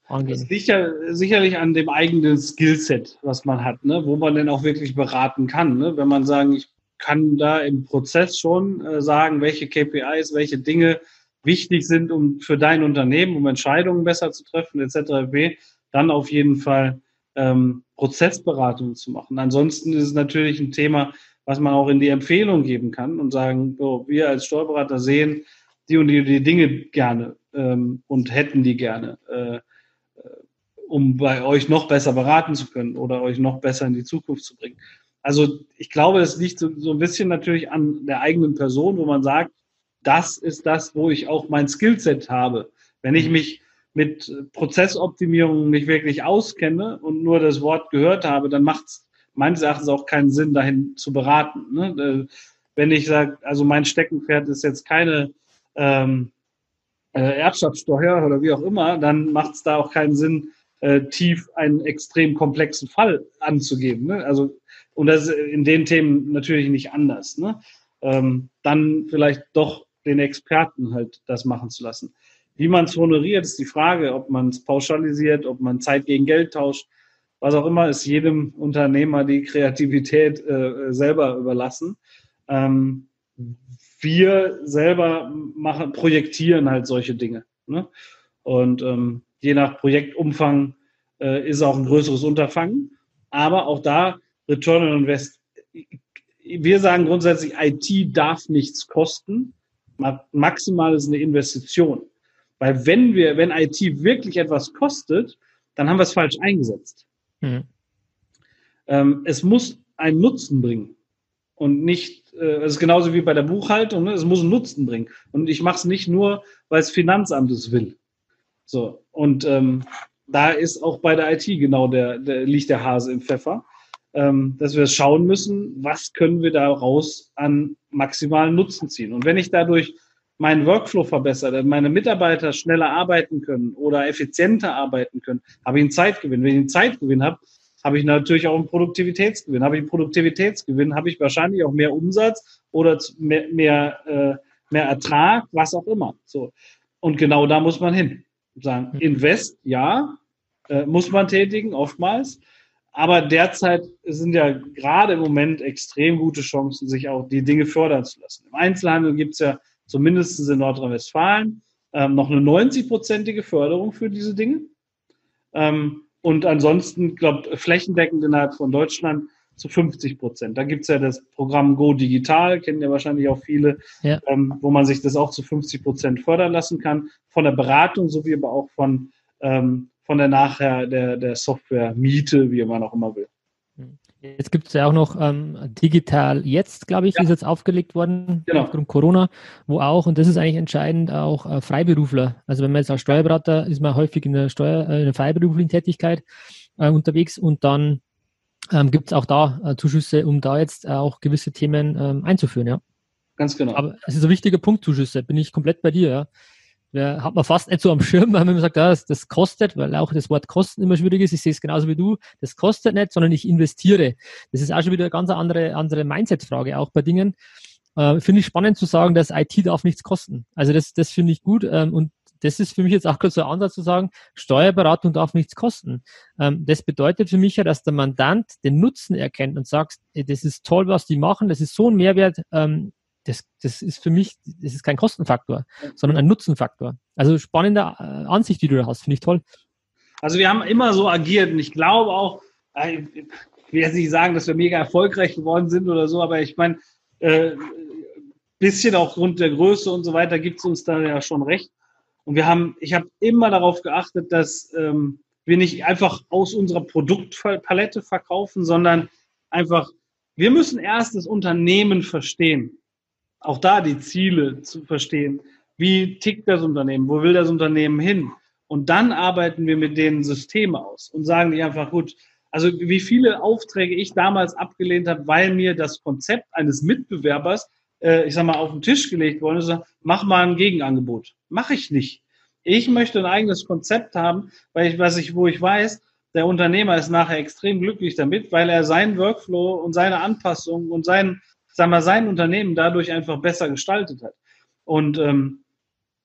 angehen? Das sicher, sicherlich an dem eigenen Skillset, was man hat, ne? wo man denn auch wirklich beraten kann. Ne? Wenn man sagen, ich kann da im Prozess schon äh, sagen, welche KPIs, welche Dinge wichtig sind, um für dein Unternehmen, um Entscheidungen besser zu treffen, etc., dann auf jeden Fall ähm, Prozessberatung zu machen. Ansonsten ist es natürlich ein Thema, was man auch in die Empfehlung geben kann und sagen, so, wir als Steuerberater sehen die und die, die Dinge gerne ähm, und hätten die gerne. Äh, um bei euch noch besser beraten zu können oder euch noch besser in die Zukunft zu bringen. Also ich glaube, es liegt so, so ein bisschen natürlich an der eigenen Person, wo man sagt, das ist das, wo ich auch mein Skillset habe. Wenn ich mich mit Prozessoptimierung nicht wirklich auskenne und nur das Wort gehört habe, dann macht es meines Erachtens auch keinen Sinn, dahin zu beraten. Ne? Äh, wenn ich sage, also mein Steckenpferd ist jetzt keine ähm, äh, Erbschaftssteuer oder wie auch immer, dann macht es da auch keinen Sinn, äh, tief einen extrem komplexen Fall anzugeben. Ne? Also und das ist in den Themen natürlich nicht anders. Ne? Ähm, dann vielleicht doch den Experten halt das machen zu lassen. Wie man es honoriert, ist die Frage, ob man es pauschalisiert, ob man Zeit gegen Geld tauscht, was auch immer, ist jedem Unternehmer die Kreativität äh, selber überlassen. Ähm, wir selber machen, projektieren halt solche Dinge. Ne? Und ähm, je nach Projektumfang äh, ist auch ein größeres Unterfangen. Aber auch da Return on Invest. Wir sagen grundsätzlich, IT darf nichts kosten. Maximal ist eine Investition. Weil wenn wir, wenn IT wirklich etwas kostet, dann haben wir es falsch eingesetzt. Mhm. Ähm, es muss einen Nutzen bringen und nicht, äh, es ist genauso wie bei der Buchhaltung, ne? es muss einen Nutzen bringen. Und ich mache es nicht nur, weil es Finanzamt es will. So, und ähm, da ist auch bei der IT genau der, der liegt der Hase im Pfeffer, dass wir schauen müssen, was können wir daraus an maximalen Nutzen ziehen. Und wenn ich dadurch meinen Workflow verbessere, meine Mitarbeiter schneller arbeiten können oder effizienter arbeiten können, habe ich einen Zeitgewinn. Wenn ich einen Zeitgewinn habe, habe ich natürlich auch einen Produktivitätsgewinn. Habe ich einen Produktivitätsgewinn, habe ich wahrscheinlich auch mehr Umsatz oder mehr, mehr, äh, mehr Ertrag, was auch immer. So. Und genau da muss man hin. Sagen, mhm. Invest, ja, äh, muss man tätigen, oftmals. Aber derzeit sind ja gerade im Moment extrem gute Chancen, sich auch die Dinge fördern zu lassen. Im Einzelhandel gibt es ja zumindest in Nordrhein-Westfalen ähm, noch eine 90-prozentige Förderung für diese Dinge. Ähm, und ansonsten, glaube flächendeckend innerhalb von Deutschland zu 50 Prozent. Da gibt es ja das Programm Go Digital, kennen ja wahrscheinlich auch viele, ja. ähm, wo man sich das auch zu 50 Prozent fördern lassen kann, von der Beratung sowie aber auch von, ähm, von der nachher der, der Software-Miete, wie man auch immer will. Jetzt gibt es ja auch noch ähm, digital jetzt, glaube ich, ja. ist jetzt aufgelegt worden genau. aufgrund Corona, wo auch, und das ist eigentlich entscheidend, auch äh, Freiberufler. Also wenn man jetzt als Steuerberater ist man häufig in der Steuer, äh, in der freiberuflichen Tätigkeit äh, unterwegs und dann ähm, gibt es auch da äh, Zuschüsse, um da jetzt auch gewisse Themen ähm, einzuführen, ja. Ganz genau. Aber es ist ein wichtiger Punkt, Zuschüsse, bin ich komplett bei dir, ja ja, hat man fast nicht so am Schirm, (laughs) weil man sagt, ja, das, das, kostet, weil auch das Wort kosten immer schwierig ist. Ich sehe es genauso wie du. Das kostet nicht, sondern ich investiere. Das ist auch schon wieder eine ganz andere, andere Mindset-Frage, auch bei Dingen. Äh, finde ich spannend zu sagen, dass IT darf nichts kosten. Also das, das finde ich gut. Ähm, und das ist für mich jetzt auch kurz so ein Ansatz zu sagen, Steuerberatung darf nichts kosten. Ähm, das bedeutet für mich ja, dass der Mandant den Nutzen erkennt und sagt, das ist toll, was die machen, das ist so ein Mehrwert, ähm, das, das ist für mich, das ist kein Kostenfaktor, sondern ein Nutzenfaktor. Also spannende äh, Ansicht, die du da hast, finde ich toll. Also wir haben immer so agiert und ich glaube auch, äh, ich will jetzt nicht sagen, dass wir mega erfolgreich geworden sind oder so, aber ich meine, äh, bisschen aufgrund der Größe und so weiter gibt es uns da ja schon recht. Und wir haben, ich habe immer darauf geachtet, dass ähm, wir nicht einfach aus unserer Produktpalette verkaufen, sondern einfach, wir müssen erst das Unternehmen verstehen auch da die Ziele zu verstehen. Wie tickt das Unternehmen? Wo will das Unternehmen hin? Und dann arbeiten wir mit denen Systeme aus und sagen die einfach, gut, also wie viele Aufträge ich damals abgelehnt habe, weil mir das Konzept eines Mitbewerbers, äh, ich sag mal, auf den Tisch gelegt worden ist, mach mal ein Gegenangebot. Mache ich nicht. Ich möchte ein eigenes Konzept haben, weil ich, was ich, wo ich weiß, der Unternehmer ist nachher extrem glücklich damit, weil er seinen Workflow und seine Anpassung und sein, sagen wir, sein Unternehmen dadurch einfach besser gestaltet hat. Und ähm,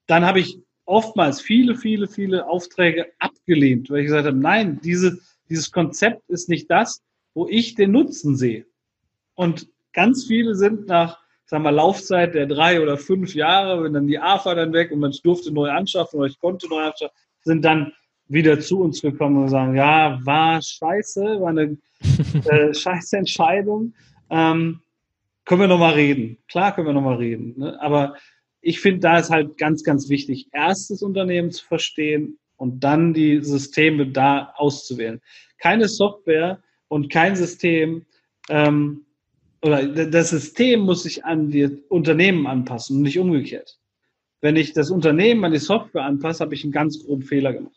dann habe ich oftmals viele, viele, viele Aufträge abgelehnt, weil ich gesagt habe, nein, diese, dieses Konzept ist nicht das, wo ich den Nutzen sehe. Und ganz viele sind nach, sagen wir, Laufzeit der drei oder fünf Jahre, wenn dann die AFA dann weg und man durfte neu anschaffen oder ich konnte neu anschaffen, sind dann wieder zu uns gekommen und sagen, ja, war scheiße, war eine (laughs) äh, scheiße Entscheidung. Ähm, können wir nochmal reden. Klar können wir nochmal reden. Ne? Aber ich finde, da ist halt ganz, ganz wichtig, erst das Unternehmen zu verstehen und dann die Systeme da auszuwählen. Keine Software und kein System ähm, oder das System muss sich an die Unternehmen anpassen und nicht umgekehrt. Wenn ich das Unternehmen an die Software anpasse, habe ich einen ganz groben Fehler gemacht.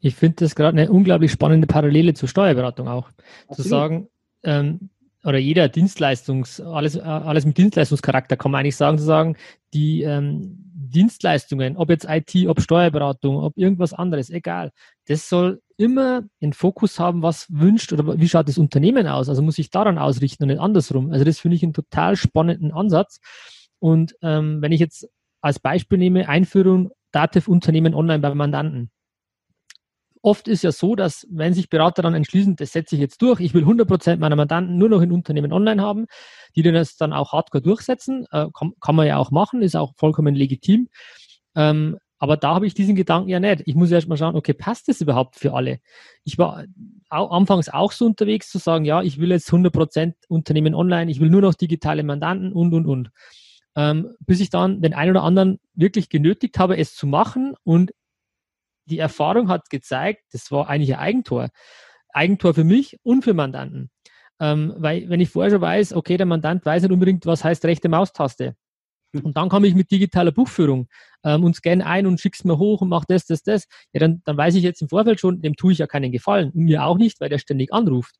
Ich finde das gerade eine unglaublich spannende Parallele zur Steuerberatung auch. Absolut. Zu sagen, ähm, oder jeder Dienstleistungs, alles, äh, alles mit Dienstleistungscharakter kann man eigentlich sagen, zu sagen, die ähm, Dienstleistungen, ob jetzt IT, ob Steuerberatung, ob irgendwas anderes, egal, das soll immer den Fokus haben, was wünscht oder wie schaut das Unternehmen aus. Also muss ich daran ausrichten und nicht andersrum. Also das finde ich einen total spannenden Ansatz. Und ähm, wenn ich jetzt als Beispiel nehme, Einführung Dativ-Unternehmen online bei Mandanten oft ist ja so, dass wenn sich Berater dann entschließen, das setze ich jetzt durch, ich will 100% meiner Mandanten nur noch in Unternehmen online haben, die das dann auch hardcore durchsetzen, äh, kann, kann, man ja auch machen, ist auch vollkommen legitim. Ähm, aber da habe ich diesen Gedanken ja nicht. Ich muss erst mal schauen, okay, passt das überhaupt für alle? Ich war auch, anfangs auch so unterwegs zu sagen, ja, ich will jetzt 100% Unternehmen online, ich will nur noch digitale Mandanten und, und, und. Ähm, bis ich dann den einen oder anderen wirklich genötigt habe, es zu machen und die Erfahrung hat gezeigt, das war eigentlich ein Eigentor. Eigentor für mich und für Mandanten. Ähm, weil, wenn ich vorher schon weiß, okay, der Mandant weiß nicht unbedingt, was heißt rechte Maustaste. Hm. Und dann komme ich mit digitaler Buchführung ähm, und scanne ein und schick's mir hoch und mach das, das, das. Ja, dann, dann weiß ich jetzt im Vorfeld schon, dem tue ich ja keinen Gefallen. Und mir auch nicht, weil der ständig anruft.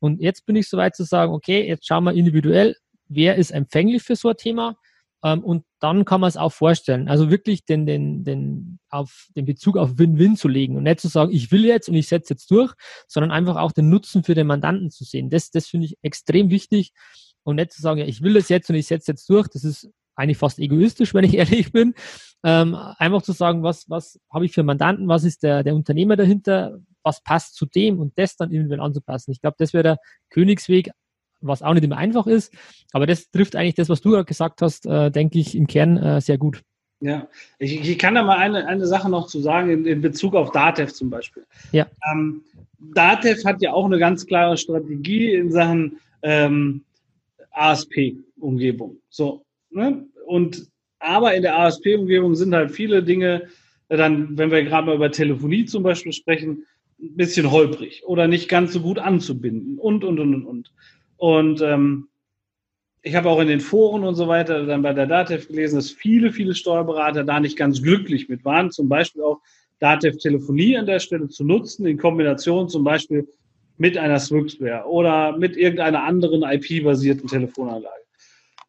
Und jetzt bin ich soweit zu sagen, okay, jetzt schauen wir individuell, wer ist empfänglich für so ein Thema ähm, und dann kann man es auch vorstellen. Also wirklich den, den, den, auf, den Bezug auf Win-Win zu legen und nicht zu sagen, ich will jetzt und ich setze jetzt durch, sondern einfach auch den Nutzen für den Mandanten zu sehen. Das, das finde ich extrem wichtig und nicht zu sagen, ja, ich will das jetzt und ich setze jetzt durch. Das ist eigentlich fast egoistisch, (laughs) wenn ich ehrlich bin. Ähm, einfach zu sagen, was, was habe ich für Mandanten, was ist der, der Unternehmer dahinter, was passt zu dem und das dann individuell anzupassen. Ich glaube, das wäre der Königsweg, was auch nicht immer einfach ist. Aber das trifft eigentlich das, was du gesagt hast, äh, denke ich, im Kern äh, sehr gut. Ja, ich, ich, kann da mal eine, eine Sache noch zu sagen in, in Bezug auf Datev zum Beispiel. Ja. Ähm, Datev hat ja auch eine ganz klare Strategie in Sachen ähm, ASP-Umgebung. So, ne? Und aber in der ASP-Umgebung sind halt viele Dinge, äh, dann, wenn wir gerade mal über Telefonie zum Beispiel sprechen, ein bisschen holprig oder nicht ganz so gut anzubinden und, und, und, und, und. Und ähm, ich habe auch in den Foren und so weiter dann bei der DATEV gelesen, dass viele, viele Steuerberater da nicht ganz glücklich mit waren. Zum Beispiel auch DATEV Telefonie an der Stelle zu nutzen, in Kombination zum Beispiel mit einer Swixware oder mit irgendeiner anderen IP-basierten Telefonanlage.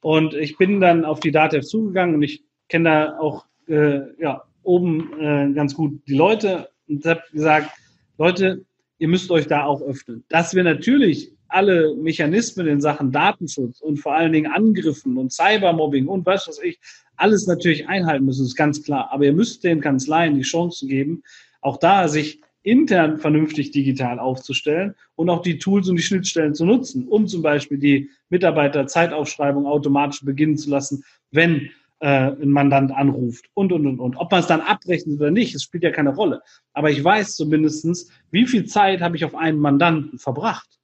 Und ich bin dann auf die DATEV zugegangen und ich kenne da auch äh, ja, oben äh, ganz gut die Leute und habe gesagt, Leute, ihr müsst euch da auch öffnen. Dass wir natürlich alle Mechanismen in Sachen Datenschutz und vor allen Dingen Angriffen und Cybermobbing und was weiß ich, alles natürlich einhalten müssen, ist ganz klar. Aber ihr müsst den Kanzleien die Chance geben, auch da sich intern vernünftig digital aufzustellen und auch die Tools und die Schnittstellen zu nutzen, um zum Beispiel die Mitarbeiterzeitaufschreibung automatisch beginnen zu lassen, wenn äh, ein Mandant anruft und, und, und, und. Ob man es dann abrechnet oder nicht, es spielt ja keine Rolle. Aber ich weiß zumindestens, wie viel Zeit habe ich auf einen Mandanten verbracht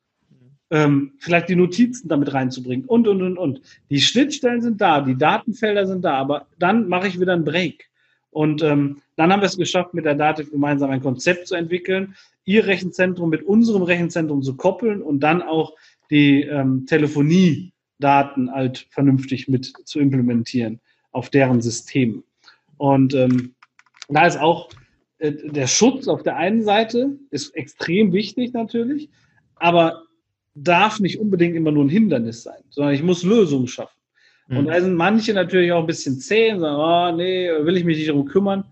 ähm, vielleicht die Notizen damit reinzubringen und, und, und, und. Die Schnittstellen sind da, die Datenfelder sind da, aber dann mache ich wieder einen Break. Und ähm, dann haben wir es geschafft, mit der Dativ gemeinsam ein Konzept zu entwickeln, ihr Rechenzentrum mit unserem Rechenzentrum zu koppeln und dann auch die ähm, Telefoniedaten halt vernünftig mit zu implementieren auf deren System. Und ähm, da ist auch äh, der Schutz auf der einen Seite ist extrem wichtig natürlich, aber darf nicht unbedingt immer nur ein Hindernis sein, sondern ich muss Lösungen schaffen. Mhm. Und da sind manche natürlich auch ein bisschen zäh und sagen, oh, nee, will ich mich nicht darum kümmern.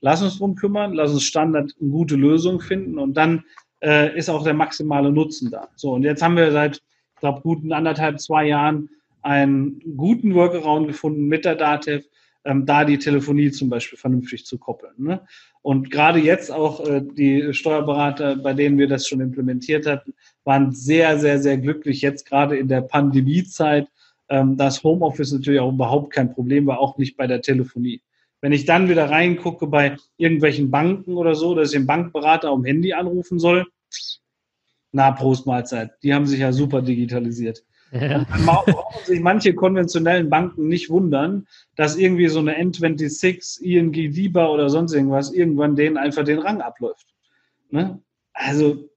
Lass uns darum kümmern, lass uns Standard eine gute Lösung finden und dann äh, ist auch der maximale Nutzen da. So, und jetzt haben wir seit, ich glaube, guten anderthalb, zwei Jahren einen guten Workaround gefunden mit der DATEV, ähm, da die Telefonie zum Beispiel vernünftig zu koppeln. Ne? Und gerade jetzt auch äh, die Steuerberater, bei denen wir das schon implementiert hatten, waren sehr, sehr, sehr glücklich, jetzt gerade in der Pandemiezeit, ähm, dass Homeoffice natürlich auch überhaupt kein Problem war, auch nicht bei der Telefonie. Wenn ich dann wieder reingucke bei irgendwelchen Banken oder so, dass ich den Bankberater am Handy anrufen soll, na, Prost Mahlzeit. Die haben sich ja super digitalisiert. Ja. Dann brauchen sich manche konventionellen Banken nicht wundern, dass irgendwie so eine N26, ING DIBA oder sonst irgendwas irgendwann denen einfach den Rang abläuft. Ne? Also,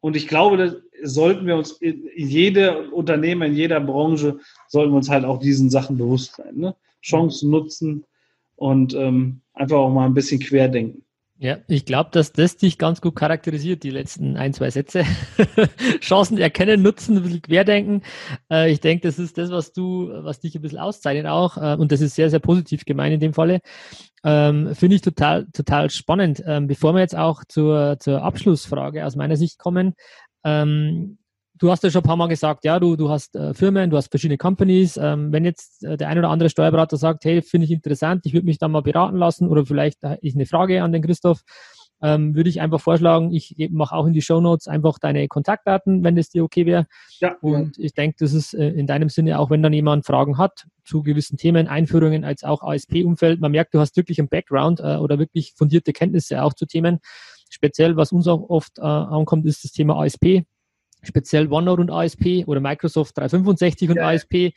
und ich glaube, sollten wir uns in jede Unternehmen, in jeder Branche, sollten wir uns halt auch diesen Sachen bewusst sein. Ne? Chancen nutzen und ähm, einfach auch mal ein bisschen querdenken. Ja, ich glaube, dass das dich ganz gut charakterisiert, die letzten ein, zwei Sätze. (laughs) Chancen erkennen, nutzen, ein bisschen querdenken. Äh, ich denke, das ist das, was du, was dich ein bisschen auszeichnet auch. Äh, und das ist sehr, sehr positiv gemeint in dem Falle. Ähm, Finde ich total, total spannend. Ähm, bevor wir jetzt auch zur, zur Abschlussfrage aus meiner Sicht kommen, ähm, du hast ja schon ein paar Mal gesagt, ja, du, du hast äh, Firmen, du hast verschiedene Companies. Ähm, wenn jetzt äh, der ein oder andere Steuerberater sagt, hey, finde ich interessant, ich würde mich da mal beraten lassen oder vielleicht äh, ich eine Frage an den Christoph, ähm, würde ich einfach vorschlagen, ich mache auch in die Show Notes einfach deine Kontaktdaten, wenn es dir okay wäre. Ja. Und ich denke, das ist äh, in deinem Sinne, auch wenn dann jemand Fragen hat zu gewissen Themen, Einführungen als auch ASP-Umfeld, man merkt, du hast wirklich einen Background äh, oder wirklich fundierte Kenntnisse auch zu Themen. Speziell, was uns auch oft äh, ankommt, ist das Thema ASP speziell OneNote und ASP oder Microsoft 365 und ja. ASP, äh,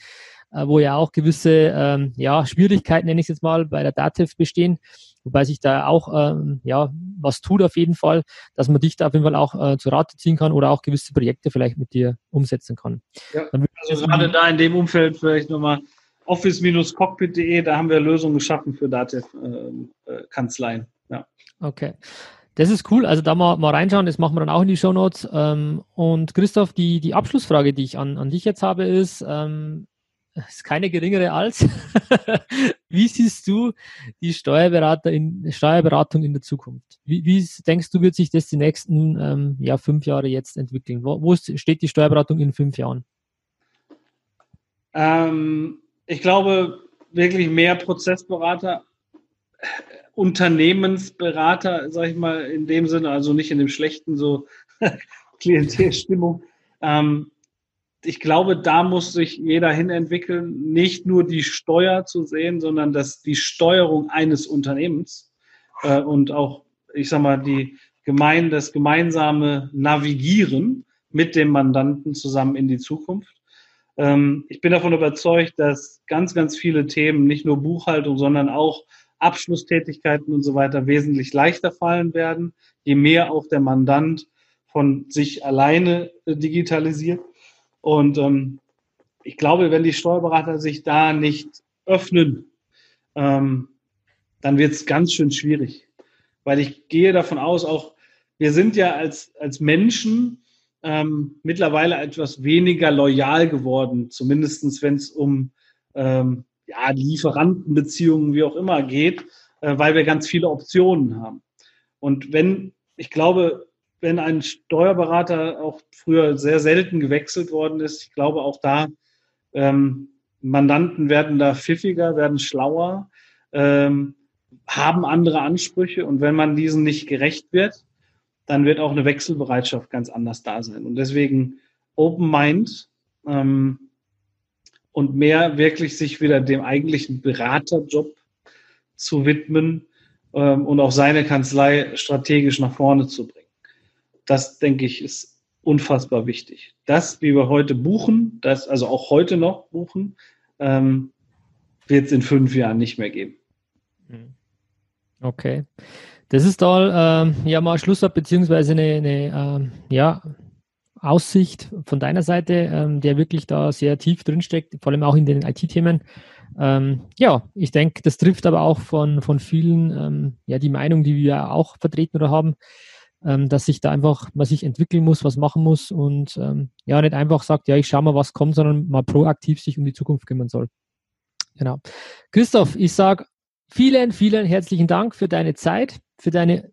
wo ja auch gewisse ähm, ja, Schwierigkeiten, nenne ich es jetzt mal, bei der Datev bestehen, wobei sich da auch ähm, ja, was tut auf jeden Fall, dass man dich da auf jeden Fall auch äh, zu Rate ziehen kann oder auch gewisse Projekte vielleicht mit dir umsetzen kann. Ja, also gerade da in dem Umfeld vielleicht nochmal office-cockpit.de, da haben wir Lösungen geschaffen für Datev-Kanzleien. Äh, äh ja. Okay. Das ist cool. Also da mal, mal reinschauen, das machen wir dann auch in die Show Notes. Ähm, und Christoph, die, die Abschlussfrage, die ich an, an dich jetzt habe, ist, ähm, (laughs) ist keine geringere als, (laughs) wie siehst du die Steuerberater in, Steuerberatung in der Zukunft? Wie, wie denkst du, wird sich das die nächsten ähm, ja, fünf Jahre jetzt entwickeln? Wo, wo steht die Steuerberatung in fünf Jahren? Ähm, ich glaube, wirklich mehr Prozessberater Unternehmensberater, sag ich mal, in dem Sinne, also nicht in dem schlechten so (laughs) Klientelstimmung. Ähm, ich glaube, da muss sich jeder hin entwickeln, nicht nur die Steuer zu sehen, sondern dass die Steuerung eines Unternehmens äh, und auch, ich sag mal, die gemein, das gemeinsame Navigieren mit dem Mandanten zusammen in die Zukunft. Ähm, ich bin davon überzeugt, dass ganz, ganz viele Themen, nicht nur Buchhaltung, sondern auch Abschlusstätigkeiten und so weiter wesentlich leichter fallen werden, je mehr auch der Mandant von sich alleine äh, digitalisiert. Und ähm, ich glaube, wenn die Steuerberater sich da nicht öffnen, ähm, dann wird es ganz schön schwierig. Weil ich gehe davon aus, auch wir sind ja als, als Menschen ähm, mittlerweile etwas weniger loyal geworden, zumindest wenn es um ähm, ja, Lieferantenbeziehungen, wie auch immer geht, äh, weil wir ganz viele Optionen haben. Und wenn, ich glaube, wenn ein Steuerberater auch früher sehr selten gewechselt worden ist, ich glaube auch da, ähm, Mandanten werden da pfiffiger, werden schlauer, ähm, haben andere Ansprüche und wenn man diesen nicht gerecht wird, dann wird auch eine Wechselbereitschaft ganz anders da sein. Und deswegen Open Mind, ähm, und mehr wirklich sich wieder dem eigentlichen Beraterjob zu widmen ähm, und auch seine Kanzlei strategisch nach vorne zu bringen. Das, denke ich, ist unfassbar wichtig. Das, wie wir heute buchen, das also auch heute noch buchen, ähm, wird es in fünf Jahren nicht mehr geben. Mhm. Okay. Das ist da ähm, ja mal Schlusswort beziehungsweise eine, eine ähm, ja, Aussicht von deiner Seite, ähm, der wirklich da sehr tief drinsteckt, vor allem auch in den IT-Themen. Ähm, ja, ich denke, das trifft aber auch von, von vielen, ähm, ja, die Meinung, die wir auch vertreten oder haben, ähm, dass sich da einfach man sich entwickeln muss, was machen muss und ähm, ja, nicht einfach sagt, ja, ich schaue mal, was kommt, sondern mal proaktiv sich um die Zukunft kümmern soll. Genau. Christoph, ich sage vielen, vielen herzlichen Dank für deine Zeit, für deine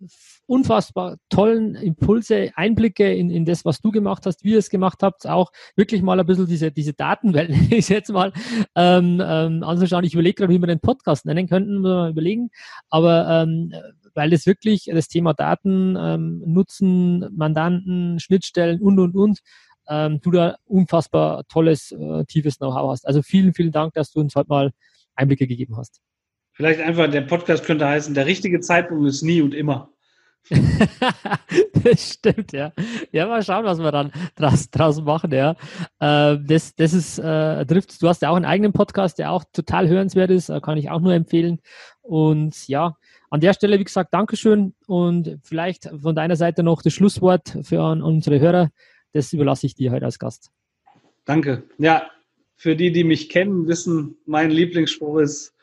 unfassbar tollen Impulse, Einblicke in, in das, was du gemacht hast, wie ihr es gemacht habt, auch wirklich mal ein bisschen diese, diese Datenwelt, (laughs) ich jetzt mal ähm, ähm, anzuschauen. Ich überlege gerade, wie wir den Podcast nennen könnten, wir überlegen. Aber ähm, weil es wirklich das Thema Daten, ähm, Nutzen, Mandanten, Schnittstellen und, und, und, ähm, du da unfassbar tolles, äh, tiefes Know-how hast. Also vielen, vielen Dank, dass du uns heute mal Einblicke gegeben hast. Vielleicht einfach, der Podcast könnte heißen, der richtige Zeitpunkt ist nie und immer. das (laughs) stimmt, ja. Ja, mal schauen, was wir dann draus, draus machen, ja. Äh, das, das ist, äh, trifft, du hast ja auch einen eigenen Podcast, der auch total hörenswert ist, äh, kann ich auch nur empfehlen. Und ja, an der Stelle, wie gesagt, Dankeschön und vielleicht von deiner Seite noch das Schlusswort für unsere Hörer. Das überlasse ich dir heute als Gast. Danke. Ja, für die, die mich kennen, wissen, mein Lieblingsspruch ist,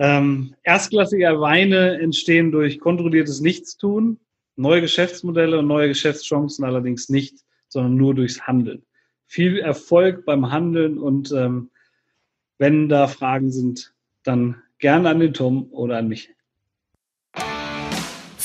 ähm, erstklassige Weine entstehen durch kontrolliertes Nichtstun, neue Geschäftsmodelle und neue Geschäftschancen allerdings nicht, sondern nur durchs Handeln. Viel Erfolg beim Handeln und ähm, wenn da Fragen sind, dann gerne an den Tom oder an mich.